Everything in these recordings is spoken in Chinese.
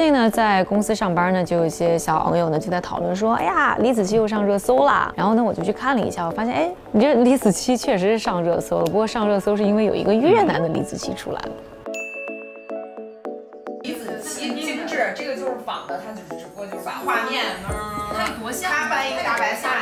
最近呢，在公司上班呢，就有一些小网友呢就在讨论说，哎呀，李子柒又上热搜了。然后呢，我就去看了一下，我发现，哎，你这李子柒确实是上热搜了。不过上热搜是因为有一个越南的李子柒出来了。李子柒精致，这个就是仿的，他就是只不过就把画面，他多像，他掰一个大白菜，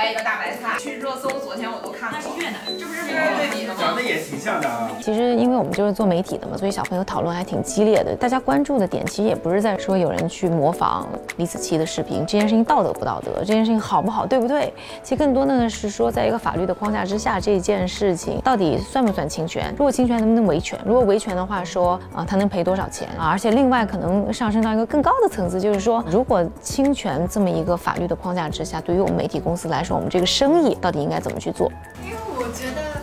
他也掰一个大白菜，去热搜。昨天我都看了。那是越南，这不是对比的吗？长得也挺像的啊。其实因为我们就是做媒体的嘛，所以小朋友讨论还挺激烈的。大家关注的点其实也不是在说有人去模仿李子柒的视频，这件事情道德不道德，这件事情好不好，对不对？其实更多的呢是说，在一个法律的框架之下，这件事情到底算不算侵权？如果侵权，能不能维权？如果维权的话，说啊，他能赔多少钱啊？而且另外可能上升到一个更高的层次，就是说，如果侵权这么一个法律的框架之下，对于我们媒体公司来说，我们这个生意到底应该怎么去做？因为我觉得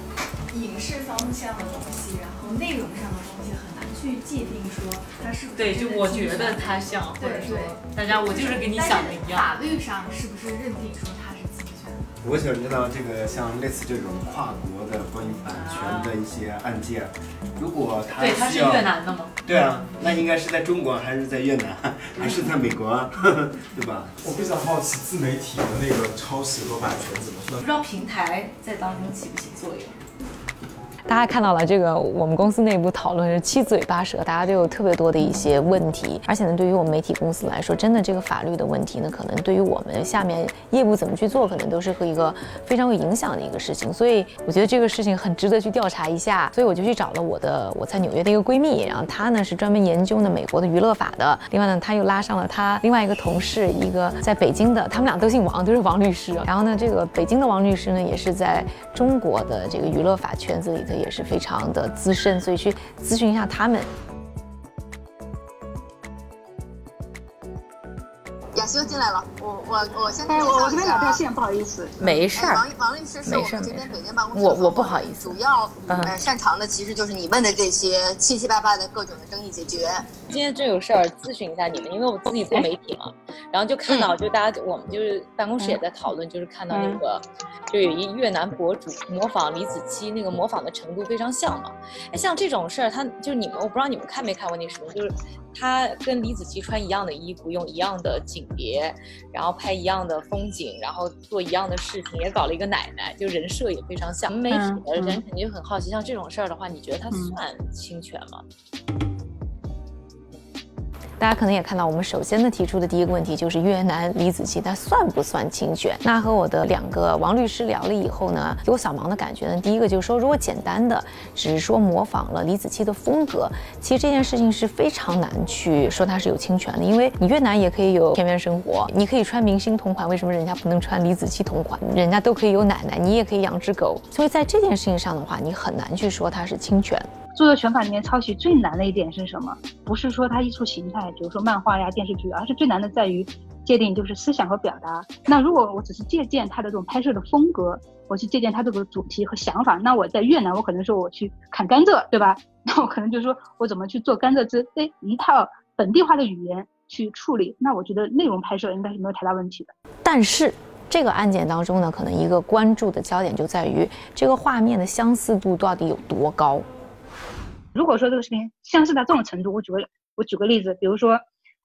影视方向的东西，然后内容上的东西很难去界定说它是不是对，就我觉得它像，或者说大家我就是跟你想的一样。法律上是不是认定说它？我想知道这个像类似这种跨国的关于版权的一些案件，如果他对，他是越南的吗？对啊，那应该是在中国还是在越南，还是在美国，对吧？我非常好奇自媒体的那个抄袭和版权怎么算？不知道平台在当中起不起作用？大家看到了这个，我们公司内部讨论是七嘴八舌，大家都有特别多的一些问题。而且呢，对于我们媒体公司来说，真的这个法律的问题呢，可能对于我们下面业务怎么去做，可能都是和一个非常有影响的一个事情。所以我觉得这个事情很值得去调查一下。所以我就去找了我的我在纽约的一个闺蜜，然后她呢是专门研究呢美国的娱乐法的。另外呢，她又拉上了她另外一个同事，一个在北京的，他们俩都姓王，都是王律师。然后呢，这个北京的王律师呢，也是在中国的这个娱乐法圈子里头。也是非常的资深，所以去咨询一下他们。雅修进来了，我我我先哎，我我这边打掉线，不好意思。没事儿。王王律师是我们这边北京办公室我我不好意思。主要呃擅长的其实就是你问的这些七七八八的各种的争议解决。今天真有事儿咨询一下你们，因为我自己做媒体嘛，然后就看到就大家我们就是办公室也在讨论，就是看到那个就有一越南博主模仿李子柒，那个模仿的程度非常像嘛。哎，像这种事儿，他就是你们，我不知道你们看没看过那视频，就是他跟李子柒穿一样的衣服，用一样的景别，然后拍一样的风景，然后做一样的视频，也搞了一个奶奶，就人设也非常像。媒体的人肯定很好奇，像这种事儿的话，你觉得他算侵权吗？大家可能也看到，我们首先呢提出的第一个问题就是越南李子柒，它算不算侵权？那和我的两个王律师聊了以后呢，给我小芒的感觉呢，第一个就是说，如果简单的只是说模仿了李子柒的风格，其实这件事情是非常难去说它是有侵权的，因为你越南也可以有田园生活，你可以穿明星同款，为什么人家不能穿李子柒同款？人家都可以有奶奶，你也可以养只狗，所以在这件事情上的话，你很难去说它是侵权。著作权法里面抄袭最难的一点是什么？不是说它艺术形态，比如说漫画呀、电视剧，而是最难的在于界定就是思想和表达。那如果我只是借鉴它的这种拍摄的风格，我去借鉴它这个主题和想法，那我在越南我可能说我去砍甘蔗，对吧？那我可能就说我怎么去做甘蔗汁，哎，一套本地化的语言去处理，那我觉得内容拍摄应该是没有太大问题的。但是这个案件当中呢，可能一个关注的焦点就在于这个画面的相似度到底有多高。如果说这个视频相似到这种程度，我举个我举个例子，比如说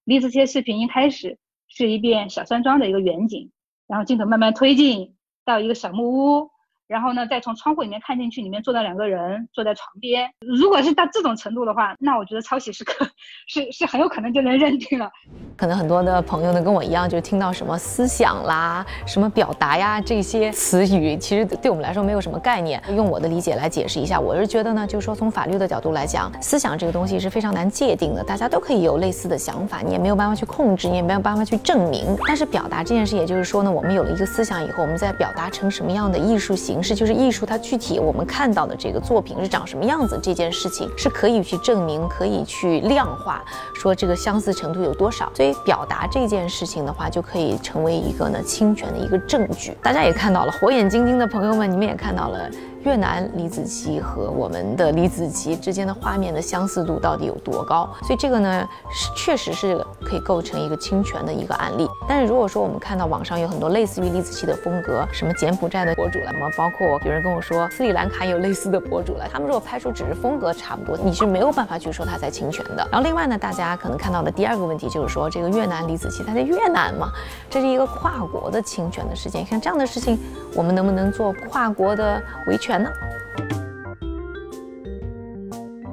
李子些视频一开始是一遍小山庄的一个远景，然后镜头慢慢推进到一个小木屋，然后呢再从窗户里面看进去，里面坐着两个人坐在床边。如果是到这种程度的话，那我觉得抄袭是可是是很有可能就能认定了。可能很多的朋友呢跟我一样，就听到什么思想啦、什么表达呀这些词语，其实对我们来说没有什么概念。用我的理解来解释一下，我是觉得呢，就是说从法律的角度来讲，思想这个东西是非常难界定的，大家都可以有类似的想法，你也没有办法去控制，你也没有办法去证明。但是表达这件事，也就是说呢，我们有了一个思想以后，我们再表达成什么样的艺术形是，就是艺术它具体我们看到的这个作品是长什么样子，这件事情是可以去证明，可以去量化，说这个相似程度有多少。所以表达这件事情的话，就可以成为一个呢侵权的一个证据。大家也看到了，火眼金睛的朋友们，你们也看到了，越南李子柒和我们的李子柒之间的画面的相似度到底有多高。所以这个呢，是确实是可以构成一个侵权的一个案例。但是如果说我们看到网上有很多类似于李子柒的风格，什么柬埔寨的博主了，什么包括有人跟我说斯里兰卡有类似的博主了，他们如果拍出只是风格差不多，你是没有办法去说他在侵权的。然后另外呢，大家可能看到的第二个问题就是说，这个越南李子柒他在越南嘛，这是一个跨国的侵权的事件。像这样的事情，我们能不能做跨国的维权呢？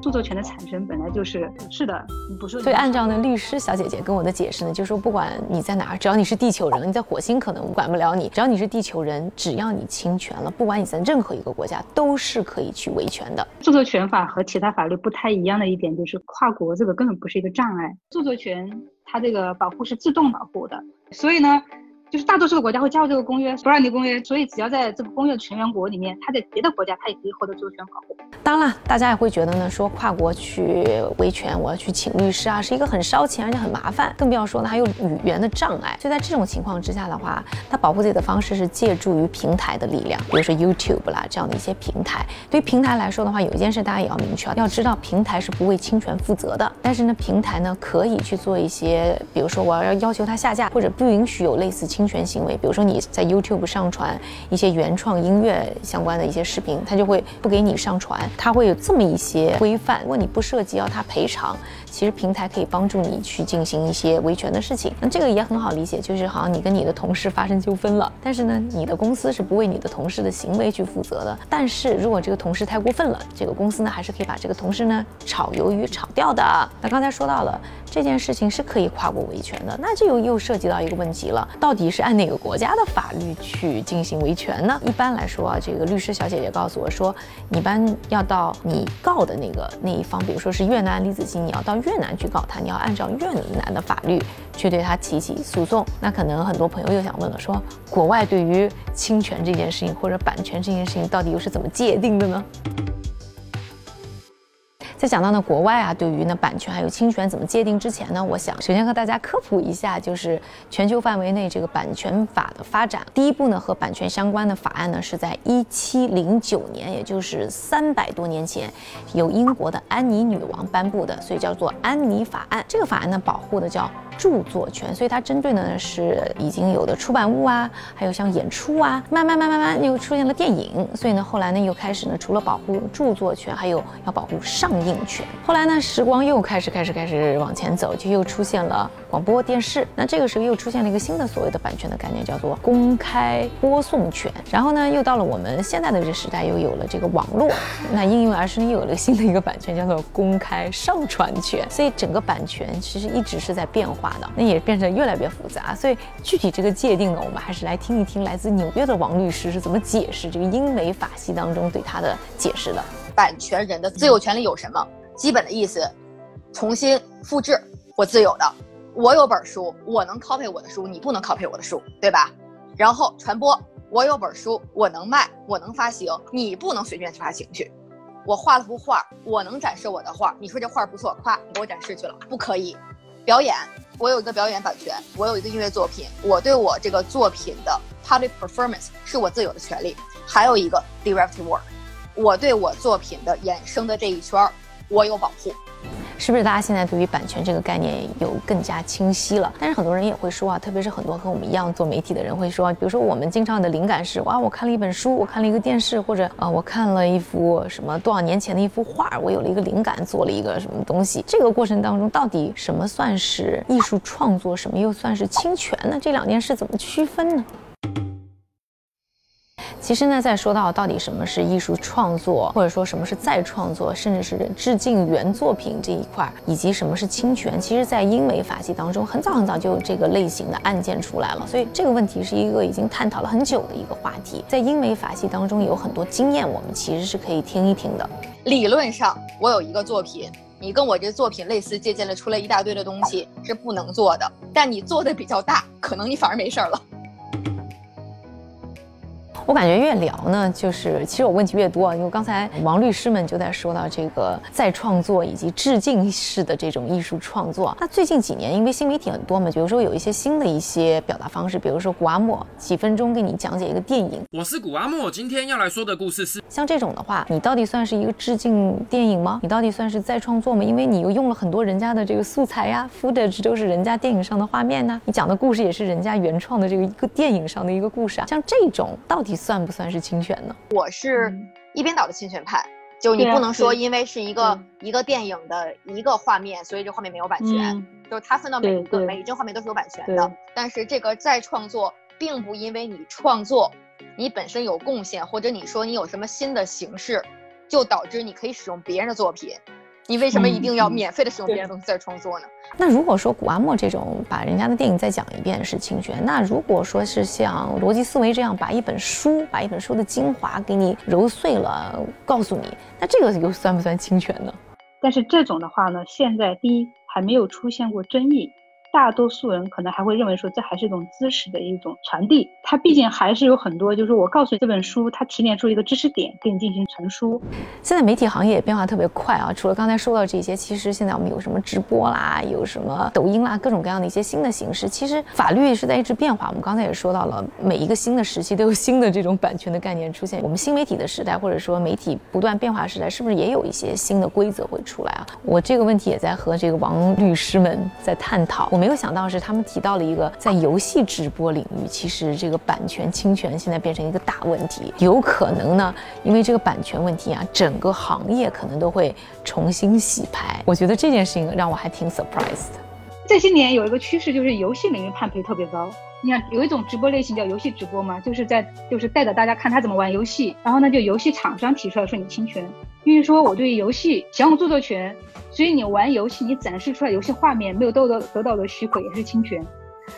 著作权的产生本来就是是的，不是。所以按照呢律师小姐姐跟我的解释呢，就是说不管你在哪儿，只要你是地球人，你在火星可能管不了你，只要你是地球人，只要你侵权了，不管你在任何一个国家，都是可以去维权的。著作权法和其他法律不太一样的一点就是跨国这个根本不是一个障碍，著作权它这个保护是自动保护的，所以呢。就是大多数的国家会加入这个公约，不让你公约，所以只要在这个公约的成员国里面，他在别的国家他也可以获得著作权保护。当然，大家也会觉得呢，说跨国去维权，我要去请律师啊，是一个很烧钱而且很麻烦，更不要说呢还有语言的障碍。所以在这种情况之下的话，他保护自己的方式是借助于平台的力量，比如说 YouTube 啦这样的一些平台。对于平台来说的话，有一件事大家也要明确，要知道平台是不为侵权负责的。但是呢，平台呢可以去做一些，比如说我要要求他下架，或者不允许有类似侵侵权行为，比如说你在 YouTube 上传一些原创音乐相关的一些视频，他就会不给你上传，他会有这么一些规范。如果你不涉及要他赔偿，其实平台可以帮助你去进行一些维权的事情。那这个也很好理解，就是好像你跟你的同事发生纠纷了，但是呢，你的公司是不为你的同事的行为去负责的。但是如果这个同事太过分了，这个公司呢还是可以把这个同事呢炒鱿鱼炒掉的。那刚才说到了这件事情是可以跨国维权的，那这又又涉及到一个问题了，到底是按哪个国家的法律去进行维权呢？一般来说啊，这个律师小姐姐告诉我说，你一般要到你告的那个那一方，比如说是越南李子柒，你要到越南去告他，你要按照越南的法律去对他提起诉讼。那可能很多朋友又想问了，说国外对于侵权这件事情或者版权这件事情，到底又是怎么界定的呢？在讲到呢国外啊，对于呢版权还有侵权怎么界定之前呢，我想首先和大家科普一下，就是全球范围内这个版权法的发展。第一部呢和版权相关的法案呢是在一七零九年，也就是三百多年前，由英国的安妮女王颁布的，所以叫做安妮法案。这个法案呢保护的叫著作权，所以它针对的呢是已经有的出版物啊，还有像演出啊，慢慢慢慢慢又出现了电影，所以呢后来呢又开始呢除了保护著作权，还有要保护上映。权。后来呢，时光又开始开始开始往前走，就又出现了广播电视。那这个时候又出现了一个新的所谓的版权的概念，叫做公开播送权。然后呢，又到了我们现在的这个时代，又有了这个网络。那应运而生又有了新的一个版权，叫做公开上传权。所以整个版权其实一直是在变化的，那也变成越来越复杂。所以具体这个界定呢，我们还是来听一听来自纽约的王律师是怎么解释这个英美法系当中对他的解释的。版权人的自由权利有什么？基本的意思，重新复制我自由的。我有本书，我能 copy 我的书，你不能 copy 我的书，对吧？然后传播，我有本书，我能卖，我能发行，你不能随便去发行去。我画了幅画，我能展示我的画，你说这画不错，夸你给我展示去了，不可以。表演，我有一个表演版权，我有一个音乐作品，我对我这个作品的 public performance 是我自有的权利。还有一个 derivative work。我对我作品的衍生的这一圈儿，我有保护，是不是？大家现在对于版权这个概念有更加清晰了？但是很多人也会说啊，特别是很多和我们一样做媒体的人会说，比如说我们经常的灵感是哇，我看了一本书，我看了一个电视，或者啊，我看了一幅什么多少年前的一幅画，我有了一个灵感，做了一个什么东西。这个过程当中，到底什么算是艺术创作，什么又算是侵权呢？这两件事怎么区分呢？其实呢，在说到到底什么是艺术创作，或者说什么是再创作，甚至是致敬原作品这一块，以及什么是侵权，其实，在英美法系当中，很早很早就有这个类型的案件出来了。所以这个问题是一个已经探讨了很久的一个话题。在英美法系当中有很多经验，我们其实是可以听一听的。理论上，我有一个作品，你跟我这作品类似，借鉴了出来一大堆的东西，是不能做的。但你做的比较大，可能你反而没事儿了。我感觉越聊呢，就是其实我问题越多，因为刚才王律师们就在说到这个再创作以及致敬式的这种艺术创作。那最近几年，因为新媒体很多嘛，比如说有一些新的一些表达方式，比如说古阿莫几分钟给你讲解一个电影。我是古阿莫，今天要来说的故事是像这种的话，你到底算是一个致敬电影吗？你到底算是再创作吗？因为你又用了很多人家的这个素材呀，footage 都是人家电影上的画面呢，你讲的故事也是人家原创的这个一个电影上的一个故事啊。像这种到底算不算是侵权呢？我是一边倒的侵权派，就你不能说因为是一个一个电影的一个画面，所以这画面没有版权，就是它分到每一个每一帧画面都是有版权的。但是这个再创作，并不因为你创作，你本身有贡献，或者你说你有什么新的形式，就导致你可以使用别人的作品。你为什么一定要免费的使用别人东西再创作呢？那如果说古阿莫这种把人家的电影再讲一遍是侵权，那如果说是像逻辑思维这样把一本书把一本书的精华给你揉碎了告诉你，那这个又算不算侵权呢？但是这种的话呢，现在第一还没有出现过争议。大多数人可能还会认为说，这还是一种知识的一种传递。它毕竟还是有很多，就是我告诉你这本书，它提炼出一个知识点，给你进行传输。现在媒体行业也变化特别快啊，除了刚才说到这些，其实现在我们有什么直播啦，有什么抖音啦，各种各样的一些新的形式。其实法律是在一直变化。我们刚才也说到了，每一个新的时期都有新的这种版权的概念出现。我们新媒体的时代，或者说媒体不断变化时代，是不是也有一些新的规则会出来啊？我这个问题也在和这个王律师们在探讨。没有想到是他们提到了一个在游戏直播领域，其实这个版权侵权现在变成一个大问题，有可能呢，因为这个版权问题啊，整个行业可能都会重新洗牌。我觉得这件事情让我还挺 surprised。这些年有一个趋势，就是游戏领域判赔特别高。你看，有一种直播类型叫游戏直播嘛，就是在就是带着大家看他怎么玩游戏，然后呢，就游戏厂商提出来说你侵权，因为说我对游戏享有著作权。所以你玩游戏，你展示出来游戏画面没有得到得到的许可也是侵权，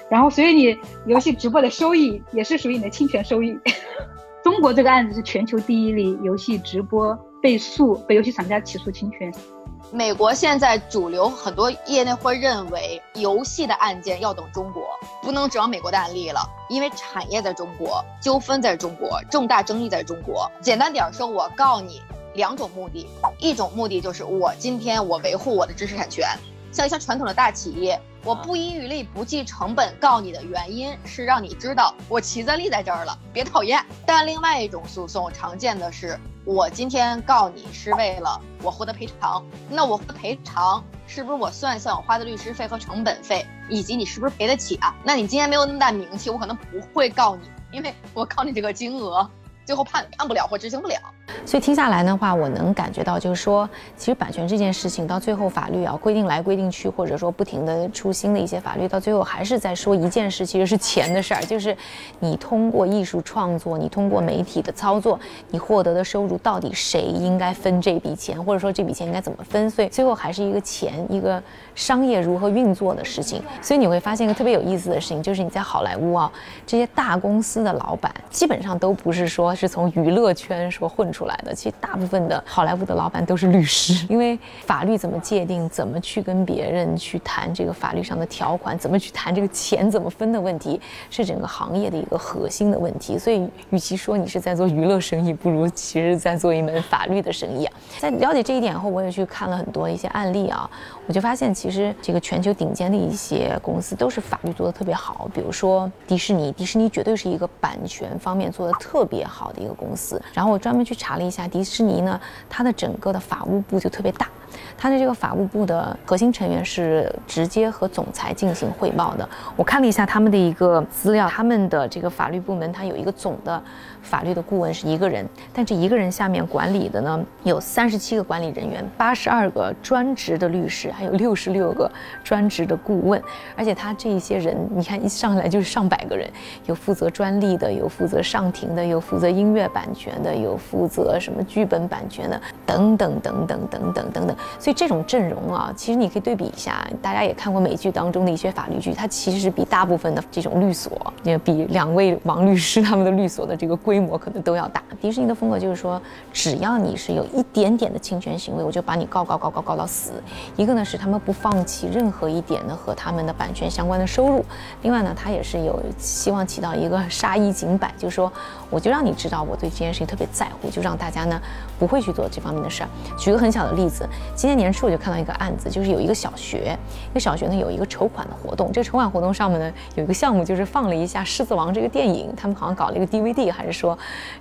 然后所以你游戏直播的收益也是属于你的侵权收益。中国这个案子是全球第一例游戏直播被诉被游戏厂家起诉侵权。美国现在主流很多业内会认为游戏的案件要等中国，不能指望美国的案例了，因为产业在中国，纠纷在中国，重大争议在中国。简单点说，我告你。两种目的，一种目的就是我今天我维护我的知识产权，像一些传统的大企业，我不遗余力不计成本告你的原因是让你知道我旗子立在这儿了，别讨厌。但另外一种诉讼常见的是，我今天告你是为了我获得赔偿，那我获得赔偿是不是我算算我花的律师费和成本费，以及你是不是赔得起啊？那你今天没有那么大名气，我可能不会告你，因为我告你这个金额。最后判判不了或执行不了，所以听下来的话，我能感觉到就是说，其实版权这件事情到最后法律啊规定来规定去，或者说不停的出新的一些法律，到最后还是在说一件事，其实是钱的事儿，就是你通过艺术创作，你通过媒体的操作，你获得的收入到底谁应该分这笔钱，或者说这笔钱应该怎么分？所以最后还是一个钱，一个商业如何运作的事情。所以你会发现一个特别有意思的事情，就是你在好莱坞啊，这些大公司的老板基本上都不是说。是从娱乐圈说混出来来的，其实大部分的好莱坞的老板都是律师，因为法律怎么界定，怎么去跟别人去谈这个法律上的条款，怎么去谈这个钱怎么分的问题，是整个行业的一个核心的问题。所以，与其说你是在做娱乐生意，不如其实在做一门法律的生意啊。在了解这一点后，我也去看了很多一些案例啊，我就发现其实这个全球顶尖的一些公司都是法律做的特别好，比如说迪士尼，迪士尼绝对是一个版权方面做的特别好。的一个公司，然后我专门去查了一下迪士尼呢，它的整个的法务部就特别大，它的这个法务部的核心成员是直接和总裁进行汇报的。我看了一下他们的一个资料，他们的这个法律部门它有一个总的。法律的顾问是一个人，但这一个人下面管理的呢有三十七个管理人员，八十二个专职的律师，还有六十六个专职的顾问。而且他这一些人，你看一上来就是上百个人，有负责专利的，有负责上庭的，有负责音乐版权的，有负责、什么剧本版权的等等等等等等等等。所以这种阵容啊，其实你可以对比一下，大家也看过美剧当中的一些法律剧，它其实比大部分的这种律所，也比两位王律师他们的律所的这个规规模可能都要大。迪士尼的风格就是说，只要你是有一点点的侵权行为，我就把你告告告告告到死。一个呢是他们不放弃任何一点呢和他们的版权相关的收入，另外呢，他也是有希望起到一个杀一儆百，就是说，我就让你知道我对这件事情特别在乎，就让大家呢不会去做这方面的事儿。举个很小的例子，今年年初我就看到一个案子，就是有一个小学，一个小学呢有一个筹款的活动，这个筹款活动上面呢有一个项目就是放了一下《狮子王》这个电影，他们好像搞了一个 DVD，还是说，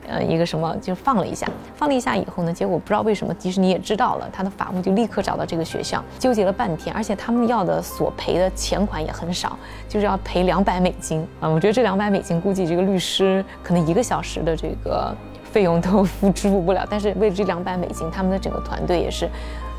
呃，一个什么就放了一下，放了一下以后呢，结果不知道为什么迪士尼也知道了，他的法务就立刻找到这个学校，纠结了半天，而且他们要的索赔的钱款也很少，就是要赔两百美金啊！我觉得这两百美金估计这个律师可能一个小时的这个费用都 付支付不了，但是为了这两百美金，他们的整个团队也是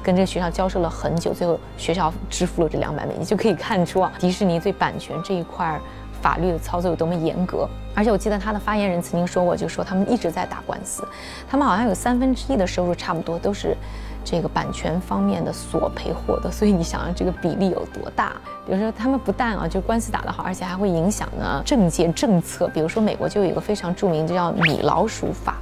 跟这个学校交涉了很久，最后学校支付了这两百美金，就可以看出啊，迪士尼对版权这一块法律的操作有多么严格。而且我记得他的发言人曾经说过，就说他们一直在打官司，他们好像有三分之一的收入差不多都是。这个版权方面的索赔获得，所以你想想这个比例有多大？比如说他们不但啊就官司打得好，而且还会影响呢政界政策。比如说美国就有一个非常著名的叫米老鼠法。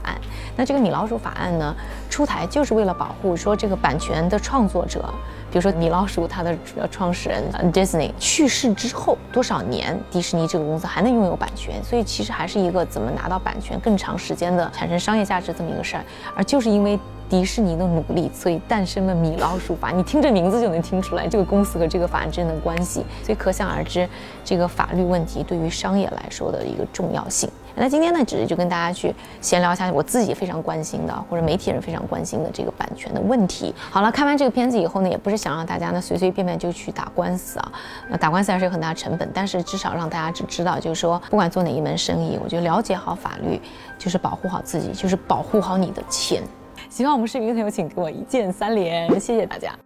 那这个米老鼠法案呢出台就是为了保护说这个版权的创作者，比如说米老鼠它的创始人 Disney 去世之后多少年，迪士尼这个公司还能拥有版权。所以其实还是一个怎么拿到版权更长时间的产生商业价值这么一个事儿。而就是因为迪士尼的努力，所以诞生了米老鼠法。你听这名字就能听出来，这个公司和这个法案之间的关系。所以可想而知，这个法律问题对于商业来说的一个重要性。那今天呢，只是就跟大家去闲聊一下我自己非常关心的，或者媒体人非常关心的这个版权的问题。好了，看完这个片子以后呢，也不是想让大家呢随随便便就去打官司啊。那打官司还是有很大成本，但是至少让大家只知道，就是说不管做哪一门生意，我觉得了解好法律，就是保护好自己，就是保护好你的钱。喜欢我们视频的朋友，请给我一键三连，谢谢大家。